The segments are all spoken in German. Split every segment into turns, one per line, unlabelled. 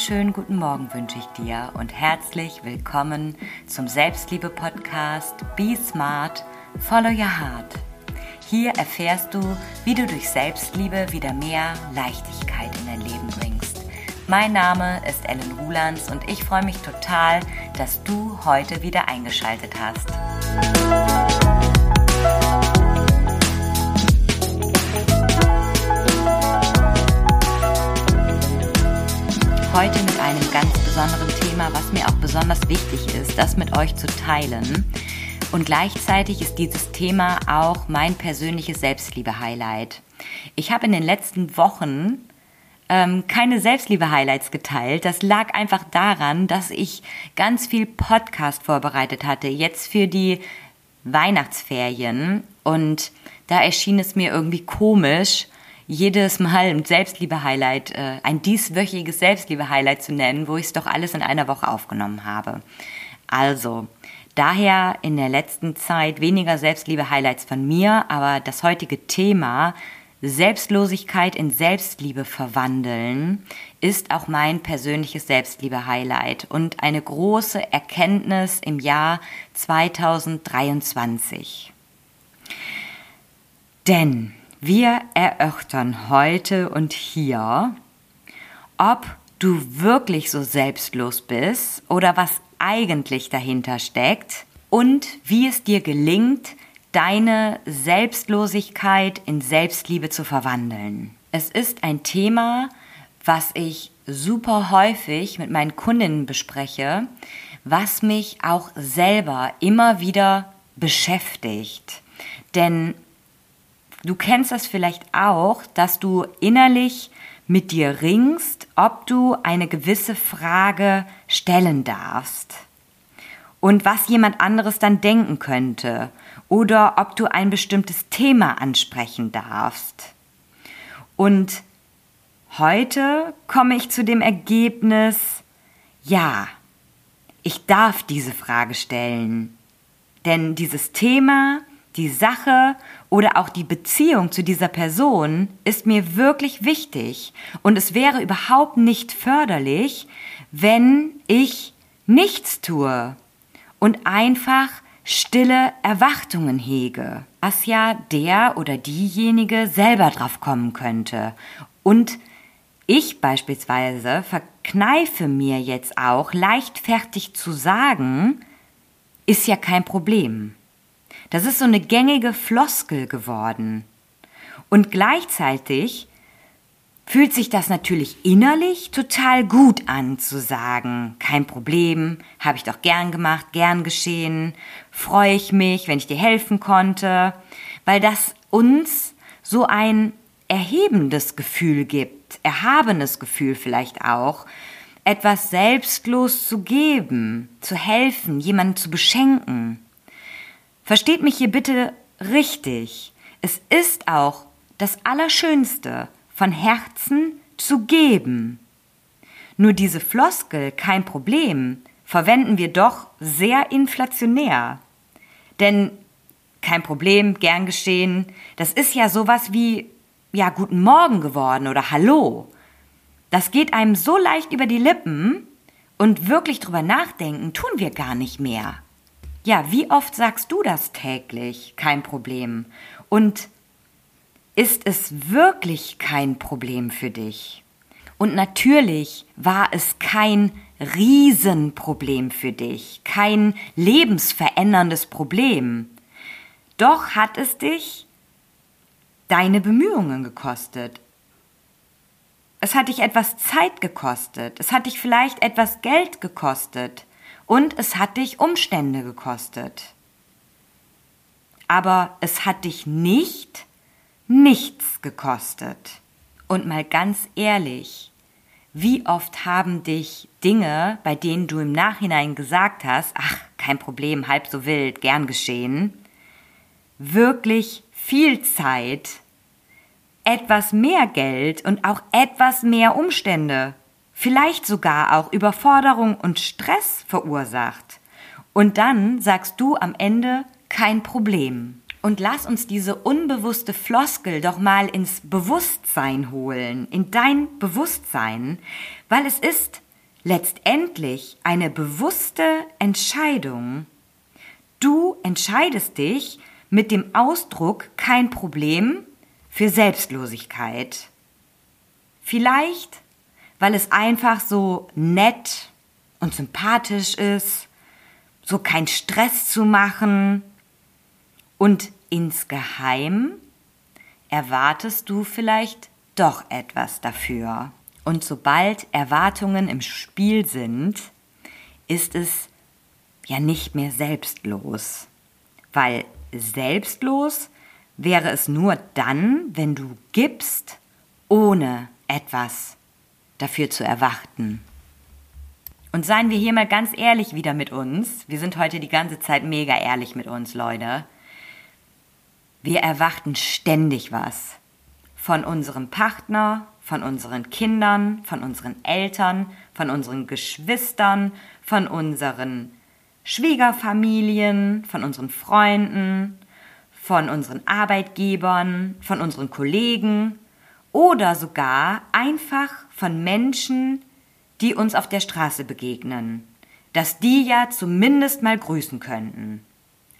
wunderschönen guten Morgen wünsche ich dir und herzlich willkommen zum Selbstliebe-Podcast Be Smart, Follow Your Heart. Hier erfährst du, wie du durch Selbstliebe wieder mehr Leichtigkeit in dein Leben bringst. Mein Name ist Ellen Rulands und ich freue mich total, dass du heute wieder eingeschaltet hast. Besonderen Thema, was mir auch besonders wichtig ist, das mit euch zu teilen. Und gleichzeitig ist dieses Thema auch mein persönliches Selbstliebe-Highlight. Ich habe in den letzten Wochen ähm, keine Selbstliebe-Highlights geteilt. Das lag einfach daran, dass ich ganz viel Podcast vorbereitet hatte, jetzt für die Weihnachtsferien. Und da erschien es mir irgendwie komisch, jedes Mal ein Selbstliebe-Highlight, äh, ein dieswöchiges Selbstliebe-Highlight zu nennen, wo ich es doch alles in einer Woche aufgenommen habe. Also, daher in der letzten Zeit weniger Selbstliebe-Highlights von mir, aber das heutige Thema Selbstlosigkeit in Selbstliebe verwandeln ist auch mein persönliches Selbstliebe-Highlight und eine große Erkenntnis im Jahr 2023. Denn wir erörtern heute und hier, ob du wirklich so selbstlos bist oder was eigentlich dahinter steckt und wie es dir gelingt, deine Selbstlosigkeit in Selbstliebe zu verwandeln. Es ist ein Thema, was ich super häufig mit meinen Kundinnen bespreche, was mich auch selber immer wieder beschäftigt. Denn Du kennst das vielleicht auch, dass du innerlich mit dir ringst, ob du eine gewisse Frage stellen darfst. Und was jemand anderes dann denken könnte. Oder ob du ein bestimmtes Thema ansprechen darfst. Und heute komme ich zu dem Ergebnis, ja, ich darf diese Frage stellen, denn dieses Thema die Sache oder auch die Beziehung zu dieser Person ist mir wirklich wichtig und es wäre überhaupt nicht förderlich, wenn ich nichts tue und einfach stille Erwartungen hege, was ja der oder diejenige selber drauf kommen könnte. Und ich beispielsweise verkneife mir jetzt auch leichtfertig zu sagen, ist ja kein Problem. Das ist so eine gängige Floskel geworden. Und gleichzeitig fühlt sich das natürlich innerlich total gut an zu sagen, kein Problem, habe ich doch gern gemacht, gern geschehen, freue ich mich, wenn ich dir helfen konnte, weil das uns so ein erhebendes Gefühl gibt, erhabenes Gefühl vielleicht auch, etwas selbstlos zu geben, zu helfen, jemanden zu beschenken. Versteht mich hier bitte richtig. Es ist auch das Allerschönste, von Herzen zu geben. Nur diese Floskel, kein Problem, verwenden wir doch sehr inflationär. Denn kein Problem, gern geschehen, das ist ja sowas wie, ja, guten Morgen geworden oder Hallo. Das geht einem so leicht über die Lippen und wirklich drüber nachdenken tun wir gar nicht mehr. Ja, wie oft sagst du das täglich? Kein Problem. Und ist es wirklich kein Problem für dich? Und natürlich war es kein Riesenproblem für dich, kein lebensveränderndes Problem. Doch hat es dich deine Bemühungen gekostet. Es hat dich etwas Zeit gekostet. Es hat dich vielleicht etwas Geld gekostet und es hat dich Umstände gekostet. Aber es hat dich nicht nichts gekostet. Und mal ganz ehrlich, wie oft haben dich Dinge, bei denen du im Nachhinein gesagt hast, ach, kein Problem, halb so wild, gern geschehen, wirklich viel Zeit, etwas mehr Geld und auch etwas mehr Umstände vielleicht sogar auch Überforderung und Stress verursacht. Und dann sagst du am Ende kein Problem. Und lass uns diese unbewusste Floskel doch mal ins Bewusstsein holen, in dein Bewusstsein, weil es ist letztendlich eine bewusste Entscheidung. Du entscheidest dich mit dem Ausdruck kein Problem für Selbstlosigkeit. Vielleicht, weil es einfach so nett und sympathisch ist, so kein Stress zu machen und insgeheim erwartest du vielleicht doch etwas dafür. Und sobald Erwartungen im Spiel sind, ist es ja nicht mehr selbstlos. Weil selbstlos wäre es nur dann, wenn du gibst, ohne etwas dafür zu erwarten. Und seien wir hier mal ganz ehrlich wieder mit uns. Wir sind heute die ganze Zeit mega ehrlich mit uns, Leute. Wir erwarten ständig was. Von unserem Partner, von unseren Kindern, von unseren Eltern, von unseren Geschwistern, von unseren Schwiegerfamilien, von unseren Freunden, von unseren Arbeitgebern, von unseren Kollegen oder sogar einfach von Menschen, die uns auf der Straße begegnen, dass die ja zumindest mal grüßen könnten.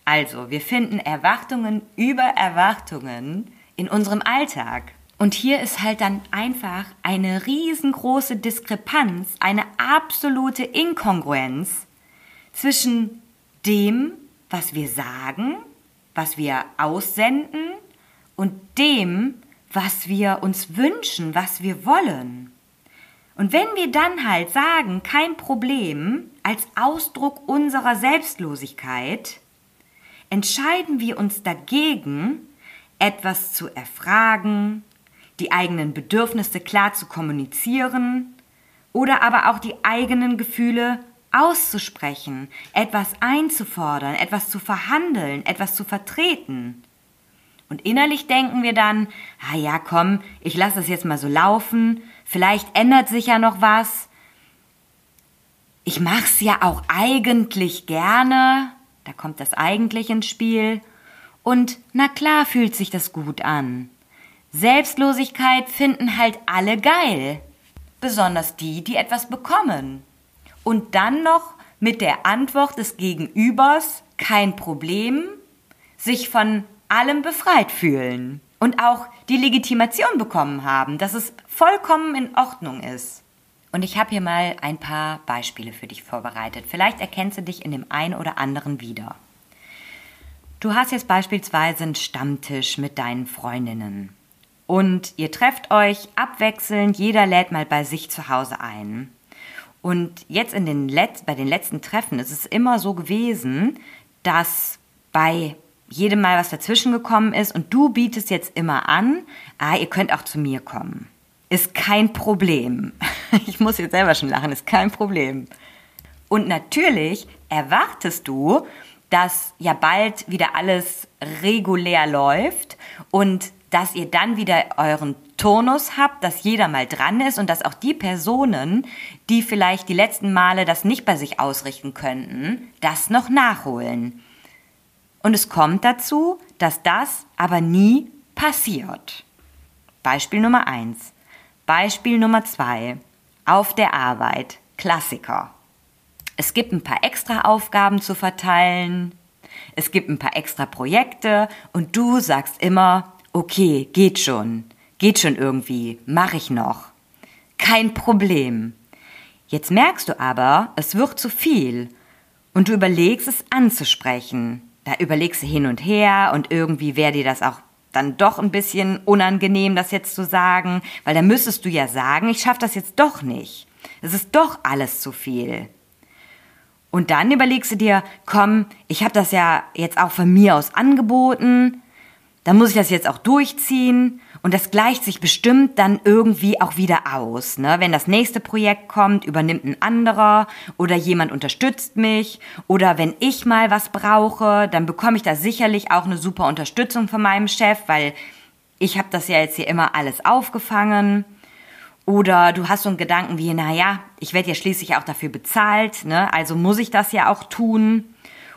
Also, wir finden Erwartungen über Erwartungen in unserem Alltag. Und hier ist halt dann einfach eine riesengroße Diskrepanz, eine absolute Inkongruenz zwischen dem, was wir sagen, was wir aussenden und dem, was wir uns wünschen, was wir wollen. Und wenn wir dann halt sagen, kein Problem, als Ausdruck unserer Selbstlosigkeit, entscheiden wir uns dagegen, etwas zu erfragen, die eigenen Bedürfnisse klar zu kommunizieren oder aber auch die eigenen Gefühle auszusprechen, etwas einzufordern, etwas zu verhandeln, etwas zu vertreten. Und innerlich denken wir dann, ah ja, komm, ich lasse es jetzt mal so laufen, vielleicht ändert sich ja noch was. Ich mach's ja auch eigentlich gerne, da kommt das eigentlich ins Spiel. Und na klar fühlt sich das gut an. Selbstlosigkeit finden halt alle geil. Besonders die, die etwas bekommen. Und dann noch mit der Antwort des Gegenübers kein Problem, sich von allem befreit fühlen. Und auch die Legitimation bekommen haben, dass es vollkommen in Ordnung ist. Und ich habe hier mal ein paar Beispiele für dich vorbereitet. Vielleicht erkennst du dich in dem einen oder anderen wieder. Du hast jetzt beispielsweise einen Stammtisch mit deinen Freundinnen und ihr trefft euch abwechselnd, jeder lädt mal bei sich zu Hause ein. Und jetzt in den Let bei den letzten Treffen ist es immer so gewesen, dass bei jedem Mal was dazwischen gekommen ist und du bietest jetzt immer an, ah, ihr könnt auch zu mir kommen. Ist kein Problem. Ich muss jetzt selber schon lachen, ist kein Problem. Und natürlich erwartest du, dass ja bald wieder alles regulär läuft und dass ihr dann wieder euren Turnus habt, dass jeder mal dran ist und dass auch die Personen, die vielleicht die letzten Male das nicht bei sich ausrichten könnten, das noch nachholen. Und es kommt dazu, dass das aber nie passiert. Beispiel Nummer eins. Beispiel Nummer zwei. Auf der Arbeit. Klassiker. Es gibt ein paar extra Aufgaben zu verteilen. Es gibt ein paar extra Projekte und du sagst immer, okay, geht schon, geht schon irgendwie, mach ich noch. Kein Problem. Jetzt merkst du aber, es wird zu viel und du überlegst es anzusprechen. Da überlegst du hin und her und irgendwie wäre dir das auch dann doch ein bisschen unangenehm, das jetzt zu sagen, weil da müsstest du ja sagen, ich schaffe das jetzt doch nicht. Es ist doch alles zu viel. Und dann überlegst du dir, komm, ich habe das ja jetzt auch von mir aus angeboten, dann muss ich das jetzt auch durchziehen und das gleicht sich bestimmt dann irgendwie auch wieder aus. Ne? Wenn das nächste Projekt kommt, übernimmt ein anderer oder jemand unterstützt mich oder wenn ich mal was brauche, dann bekomme ich da sicherlich auch eine super Unterstützung von meinem Chef, weil ich habe das ja jetzt hier immer alles aufgefangen. Oder du hast so einen Gedanken wie, naja, ich werde ja schließlich auch dafür bezahlt, ne? also muss ich das ja auch tun.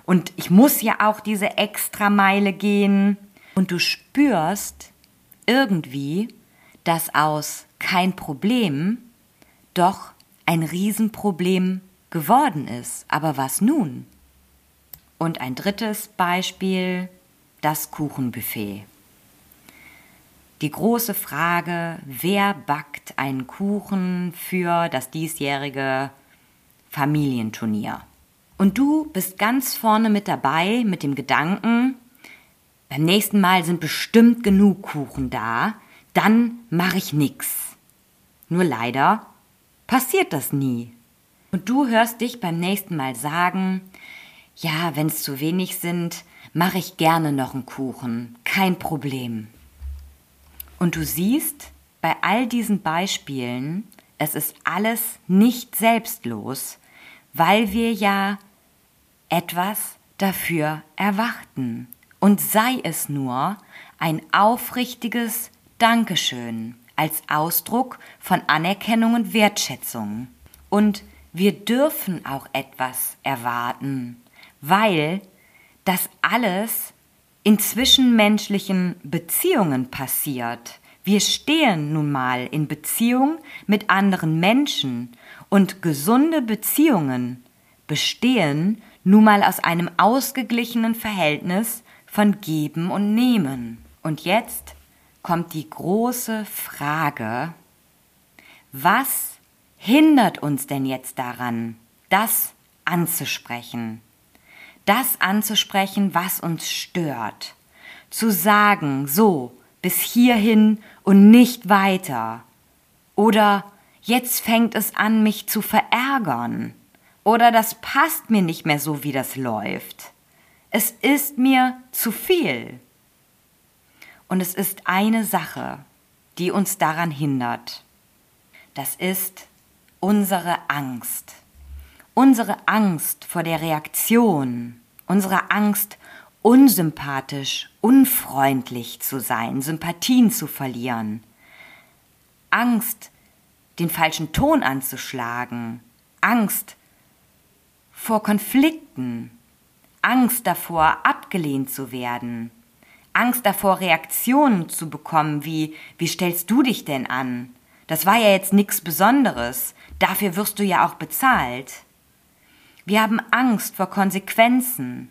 Und ich muss ja auch diese extra Meile gehen. Und du spürst irgendwie, dass aus kein Problem doch ein Riesenproblem geworden ist. Aber was nun? Und ein drittes Beispiel, das Kuchenbuffet. Die große Frage, wer backt einen Kuchen für das diesjährige Familienturnier? Und du bist ganz vorne mit dabei mit dem Gedanken, beim nächsten Mal sind bestimmt genug Kuchen da, dann mache ich nix. Nur leider passiert das nie. Und du hörst dich beim nächsten Mal sagen, ja, wenn es zu wenig sind, mache ich gerne noch einen Kuchen, kein Problem. Und du siehst bei all diesen Beispielen, es ist alles nicht selbstlos, weil wir ja etwas dafür erwarten. Und sei es nur ein aufrichtiges Dankeschön als Ausdruck von Anerkennung und Wertschätzung. Und wir dürfen auch etwas erwarten, weil das alles in zwischenmenschlichen Beziehungen passiert. Wir stehen nun mal in Beziehung mit anderen Menschen und gesunde Beziehungen bestehen nun mal aus einem ausgeglichenen Verhältnis von Geben und Nehmen. Und jetzt kommt die große Frage, was hindert uns denn jetzt daran, das anzusprechen? das anzusprechen, was uns stört. Zu sagen, so, bis hierhin und nicht weiter. Oder jetzt fängt es an, mich zu verärgern. Oder das passt mir nicht mehr so, wie das läuft. Es ist mir zu viel. Und es ist eine Sache, die uns daran hindert. Das ist unsere Angst. Unsere Angst vor der Reaktion, unsere Angst, unsympathisch, unfreundlich zu sein, Sympathien zu verlieren, Angst, den falschen Ton anzuschlagen, Angst vor Konflikten, Angst davor, abgelehnt zu werden, Angst davor, Reaktionen zu bekommen wie, wie stellst du dich denn an? Das war ja jetzt nichts Besonderes, dafür wirst du ja auch bezahlt. Wir haben Angst vor Konsequenzen.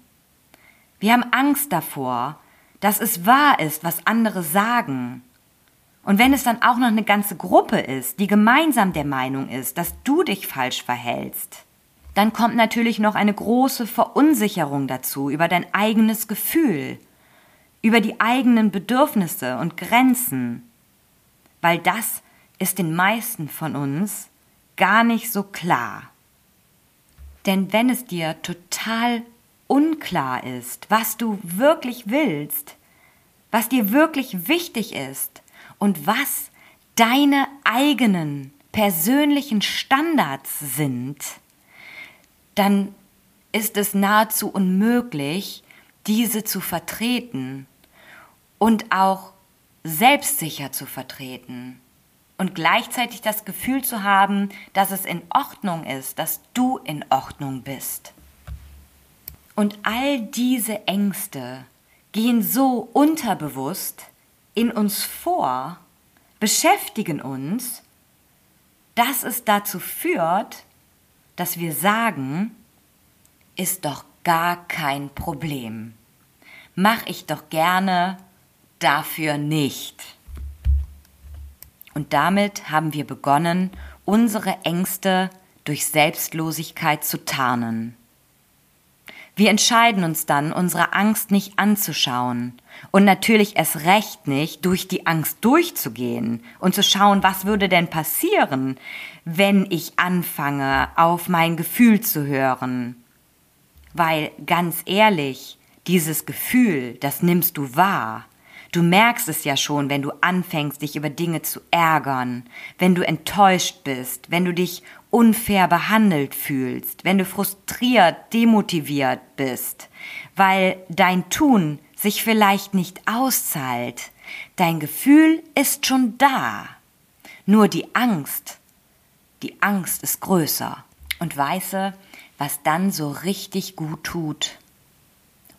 Wir haben Angst davor, dass es wahr ist, was andere sagen. Und wenn es dann auch noch eine ganze Gruppe ist, die gemeinsam der Meinung ist, dass du dich falsch verhältst, dann kommt natürlich noch eine große Verunsicherung dazu über dein eigenes Gefühl, über die eigenen Bedürfnisse und Grenzen, weil das ist den meisten von uns gar nicht so klar. Denn wenn es dir total unklar ist, was du wirklich willst, was dir wirklich wichtig ist und was deine eigenen persönlichen Standards sind, dann ist es nahezu unmöglich, diese zu vertreten und auch selbstsicher zu vertreten und gleichzeitig das Gefühl zu haben, dass es in Ordnung ist, dass du in Ordnung bist. Und all diese Ängste gehen so unterbewusst in uns vor, beschäftigen uns, dass es dazu führt, dass wir sagen, ist doch gar kein Problem. Mach ich doch gerne, dafür nicht. Und damit haben wir begonnen, unsere Ängste durch Selbstlosigkeit zu tarnen. Wir entscheiden uns dann, unsere Angst nicht anzuschauen und natürlich erst recht nicht durch die Angst durchzugehen und zu schauen, was würde denn passieren, wenn ich anfange, auf mein Gefühl zu hören. Weil ganz ehrlich, dieses Gefühl, das nimmst du wahr. Du merkst es ja schon, wenn du anfängst, dich über Dinge zu ärgern, wenn du enttäuscht bist, wenn du dich unfair behandelt fühlst, wenn du frustriert, demotiviert bist, weil dein Tun sich vielleicht nicht auszahlt. Dein Gefühl ist schon da. Nur die Angst, die Angst ist größer. Und weiße, was dann so richtig gut tut.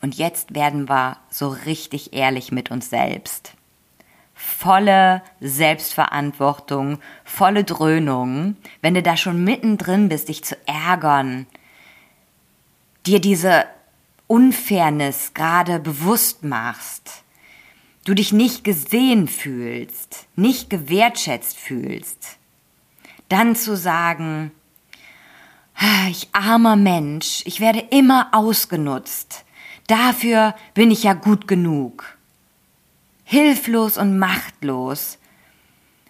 Und jetzt werden wir so richtig ehrlich mit uns selbst. volle Selbstverantwortung, volle Dröhnung, wenn du da schon mittendrin bist, dich zu ärgern, dir diese Unfairness gerade bewusst machst, du dich nicht gesehen fühlst, nicht gewertschätzt fühlst, dann zu sagen, ah, ich armer Mensch, ich werde immer ausgenutzt, dafür bin ich ja gut genug hilflos und machtlos.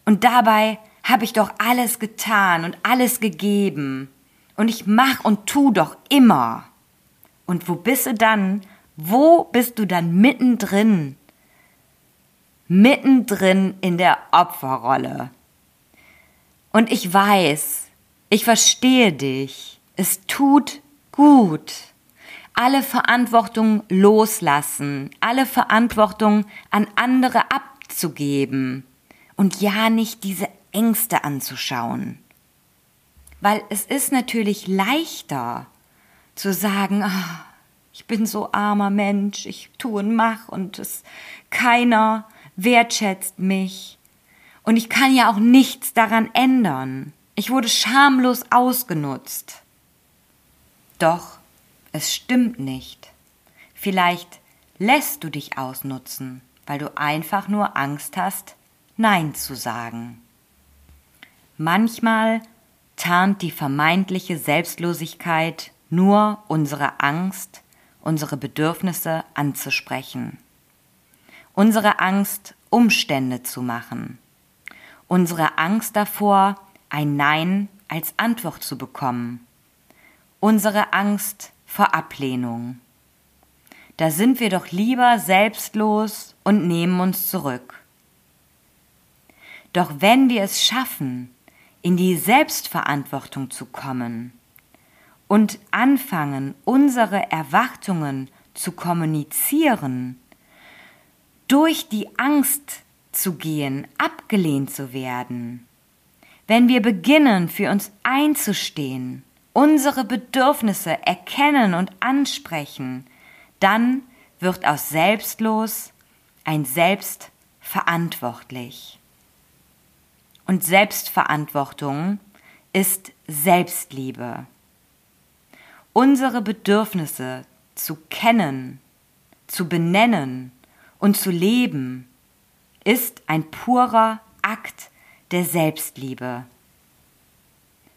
Und dabei habe ich doch alles getan und alles gegeben. Und ich mach und tu doch immer. Und wo bist du dann? Wo bist du dann mittendrin? Mittendrin in der Opferrolle. Und ich weiß, ich verstehe dich. Es tut gut alle Verantwortung loslassen, alle Verantwortung an andere abzugeben und ja nicht diese Ängste anzuschauen. Weil es ist natürlich leichter zu sagen, oh, ich bin so armer Mensch, ich tue und mach und es keiner wertschätzt mich. Und ich kann ja auch nichts daran ändern. Ich wurde schamlos ausgenutzt. Doch es stimmt nicht. Vielleicht lässt du dich ausnutzen, weil du einfach nur Angst hast, Nein zu sagen. Manchmal tarnt die vermeintliche Selbstlosigkeit nur unsere Angst, unsere Bedürfnisse anzusprechen. Unsere Angst, Umstände zu machen. Unsere Angst davor, ein Nein als Antwort zu bekommen. Unsere Angst, vor Ablehnung. Da sind wir doch lieber selbstlos und nehmen uns zurück. Doch wenn wir es schaffen, in die Selbstverantwortung zu kommen und anfangen, unsere Erwartungen zu kommunizieren, durch die Angst zu gehen, abgelehnt zu werden, wenn wir beginnen, für uns einzustehen, unsere Bedürfnisse erkennen und ansprechen, dann wird aus selbstlos ein Selbstverantwortlich. Und Selbstverantwortung ist Selbstliebe. Unsere Bedürfnisse zu kennen, zu benennen und zu leben, ist ein purer Akt der Selbstliebe.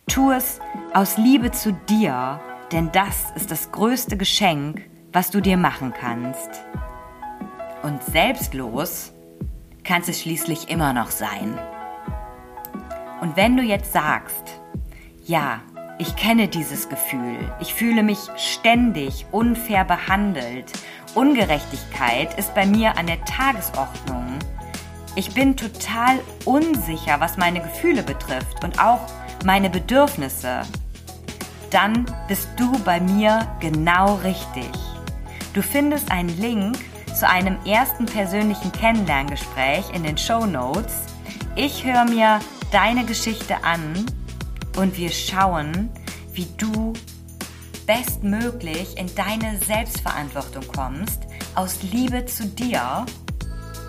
Tu es aus Liebe zu dir, denn das ist das größte Geschenk, was du dir machen kannst. Und selbstlos kannst es schließlich immer noch sein. Und wenn du jetzt sagst, ja, ich kenne dieses Gefühl, ich fühle mich ständig unfair behandelt, Ungerechtigkeit ist bei mir an der Tagesordnung, ich bin total unsicher, was meine Gefühle betrifft und auch meine Bedürfnisse, dann bist du bei mir genau richtig. Du findest einen Link zu einem ersten persönlichen Kennenlerngespräch in den Show Notes. Ich höre mir deine Geschichte an und wir schauen, wie du bestmöglich in deine Selbstverantwortung kommst, aus Liebe zu dir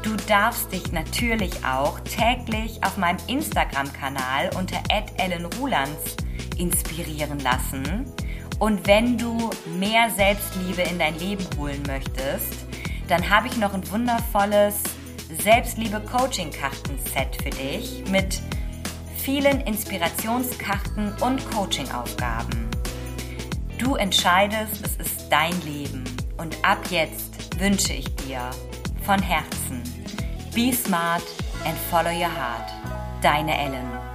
Du darfst dich natürlich auch täglich auf meinem Instagram-Kanal unter @ellenrulands inspirieren lassen. Und wenn du mehr Selbstliebe in dein Leben holen möchtest, dann habe ich noch ein wundervolles Selbstliebe-Coaching-Karten-Set für dich mit vielen Inspirationskarten und Coaching-Aufgaben. Du entscheidest, es ist dein Leben. Und ab jetzt wünsche ich dir von Herzen Be smart and follow your heart. Deine Ellen.